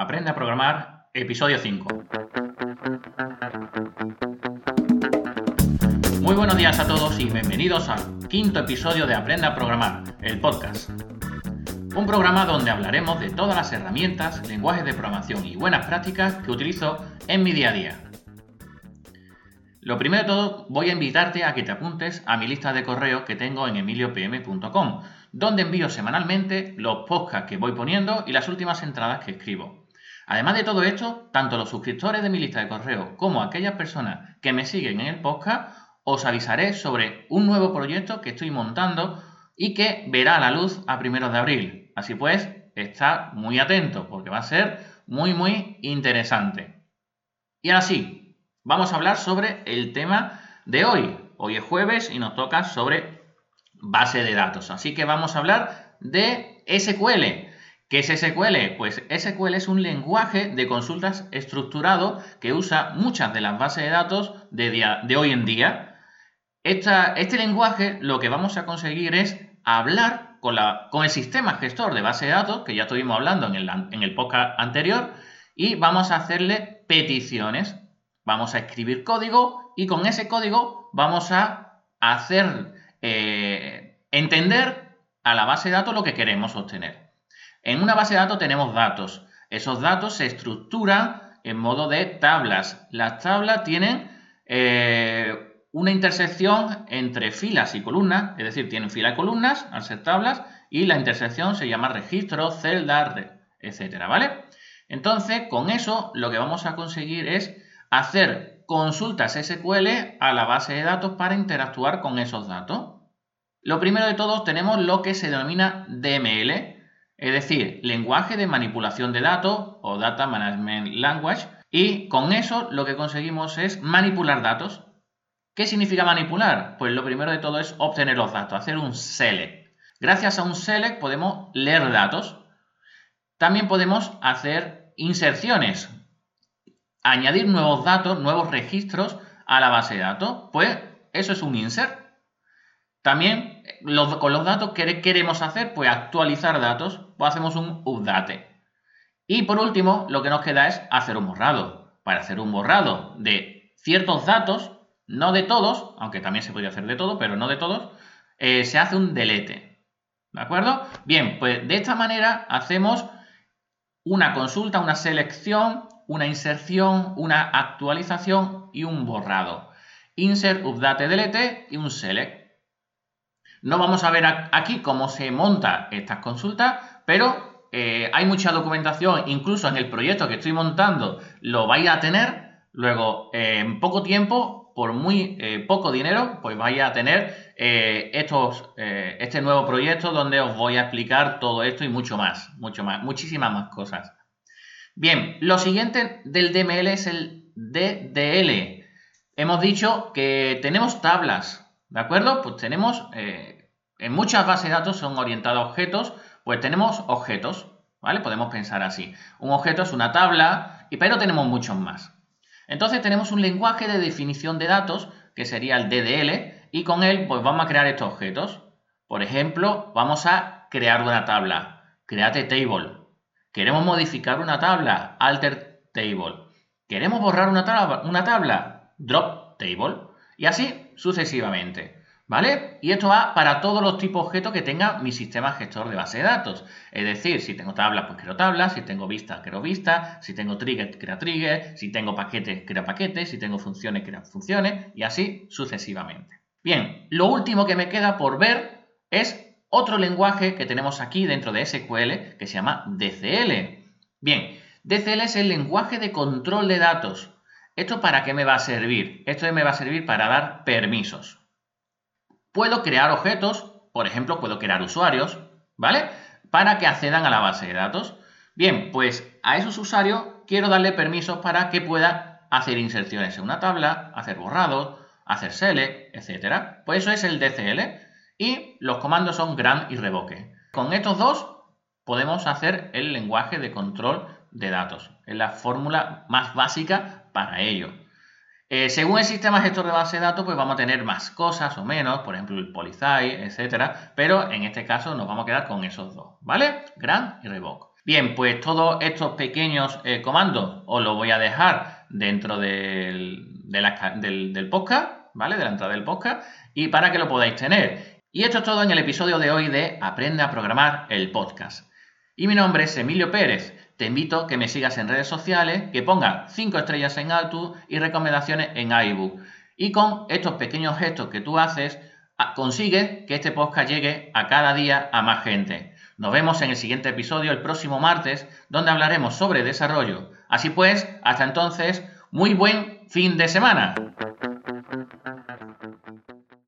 Aprende a programar, episodio 5. Muy buenos días a todos y bienvenidos al quinto episodio de Aprende a programar, el podcast. Un programa donde hablaremos de todas las herramientas, lenguajes de programación y buenas prácticas que utilizo en mi día a día. Lo primero de todo, voy a invitarte a que te apuntes a mi lista de correos que tengo en emiliopm.com, donde envío semanalmente los podcasts que voy poniendo y las últimas entradas que escribo. Además de todo esto, tanto los suscriptores de mi lista de correo como aquellas personas que me siguen en el podcast, os avisaré sobre un nuevo proyecto que estoy montando y que verá la luz a primeros de abril. Así pues, está muy atento porque va a ser muy, muy interesante. Y ahora sí, vamos a hablar sobre el tema de hoy. Hoy es jueves y nos toca sobre base de datos. Así que vamos a hablar de SQL. ¿Qué es SQL? Pues SQL es un lenguaje de consultas estructurado que usa muchas de las bases de datos de, hoy en día. este lenguaje lo que vamos a conseguir es hablar con, el sistema gestor de base de datos, que ya estuvimos hablando en el, en el podcast anterior, y vamos a hacerle peticiones. Vamos a escribir código y con ese código vamos a hacer eh, entender a la base de datos lo que queremos obtener. En una base de datos tenemos datos. Esos datos se estructuran en modo de tablas. Las tablas tienen eh, una intersección entre filas y columnas, es decir, tienen fila y columnas al ser tablas, y la intersección se llama registro, celda, etcétera, ¿vale? Entonces, con eso lo que vamos a conseguir es hacer consultas SQL a la base de datos para interactuar con esos datos. Lo primero de todo tenemos lo que se denomina DML, es decir, lenguaje de manipulación de datos o Data Management Language, y con eso lo que conseguimos es manipular datos. ¿Qué significa manipular? Pues lo primero de todo es obtener los datos, hacer un select. Gracias a un select podemos leer datos. También podemos hacer inserciones, añadir nuevos datos, nuevos registros a la base de datos. Pues eso es un insert. También con los datos, ¿qué queremos hacer? Pues actualizar datos, pues hacemos un update. Y por último, lo que nos queda es hacer un borrado. Para hacer un borrado de ciertos datos, no de todos, aunque también se podría hacer de todo, pero no de todos, eh, se hace un delete. ¿De acuerdo? Bien, pues de esta manera hacemos una consulta, una selección, una inserción, una actualización y un borrado. Insert, update, delete y un select. No vamos a ver aquí cómo se monta estas consultas, pero eh, hay mucha documentación, incluso en el proyecto que estoy montando lo vais a tener. Luego, en poco tiempo, por muy eh, poco dinero, pues vais a tener eh, estos, este nuevo proyecto donde os voy a explicar todo esto y mucho más, mucho más, muchísimas más cosas. Bien, lo siguiente del DML es el DDL. Hemos dicho que tenemos tablas, ¿De acuerdo? Pues tenemos, eh, en muchas bases de datos son orientados a objetos, pues tenemos objetos, ¿vale? Podemos pensar así. Un objeto es una tabla, y pero tenemos muchos más. Entonces tenemos un lenguaje de definición de datos, que sería el DDL, y con él pues vamos a crear estos objetos. Por ejemplo, vamos a crear una tabla, create table. Queremos modificar una tabla, alter table. Queremos borrar una tabla, una tabla, drop table. Y así sucesivamente. ¿Vale? Y esto va para todos los tipos de objetos que tenga mi sistema gestor de base de datos. Es decir, si tengo tablas, pues creo tablas, si tengo vistas, creo vistas, si tengo trigger, creo trigger, si tengo paquetes, creo paquetes, si tengo funciones, creo funciones, y así sucesivamente. Bien, lo último que me queda por ver es otro lenguaje que tenemos aquí dentro de SQL que se llama DCL. Bien, DCL es el lenguaje de control de datos. ¿Esto para qué me va a servir? Esto me va a servir para dar permisos. Puedo crear objetos, por ejemplo, puedo crear usuarios, ¿vale? Para que accedan a la base de datos. Bien, pues a esos usuarios quiero darle permisos para que pueda hacer inserciones en una tabla, hacer borrados, hacer select, etc. Pues eso es el DCL y los comandos son grant y revoke. Con estos dos podemos hacer el lenguaje de control de datos. Es la fórmula más básica para ello. Eh, según el sistema gestor de base de datos, pues vamos a tener más cosas o menos, por ejemplo el polizai, etcétera, pero en este caso nos vamos a quedar con esos dos, ¿vale? Grant y Revoke. Bien, pues todos estos pequeños eh, comandos os los voy a dejar dentro del, del, del podcast, ¿vale? De la entrada del podcast y para que lo podáis tener. Y esto es todo en el episodio de hoy de Aprende a programar el podcast. Y mi nombre es Emilio Pérez. Te invito a que me sigas en redes sociales, que pongas 5 estrellas en iTunes y recomendaciones en iBook. Y con estos pequeños gestos que tú haces, consigue que este podcast llegue a cada día a más gente. Nos vemos en el siguiente episodio el próximo martes, donde hablaremos sobre desarrollo. Así pues, hasta entonces, muy buen fin de semana.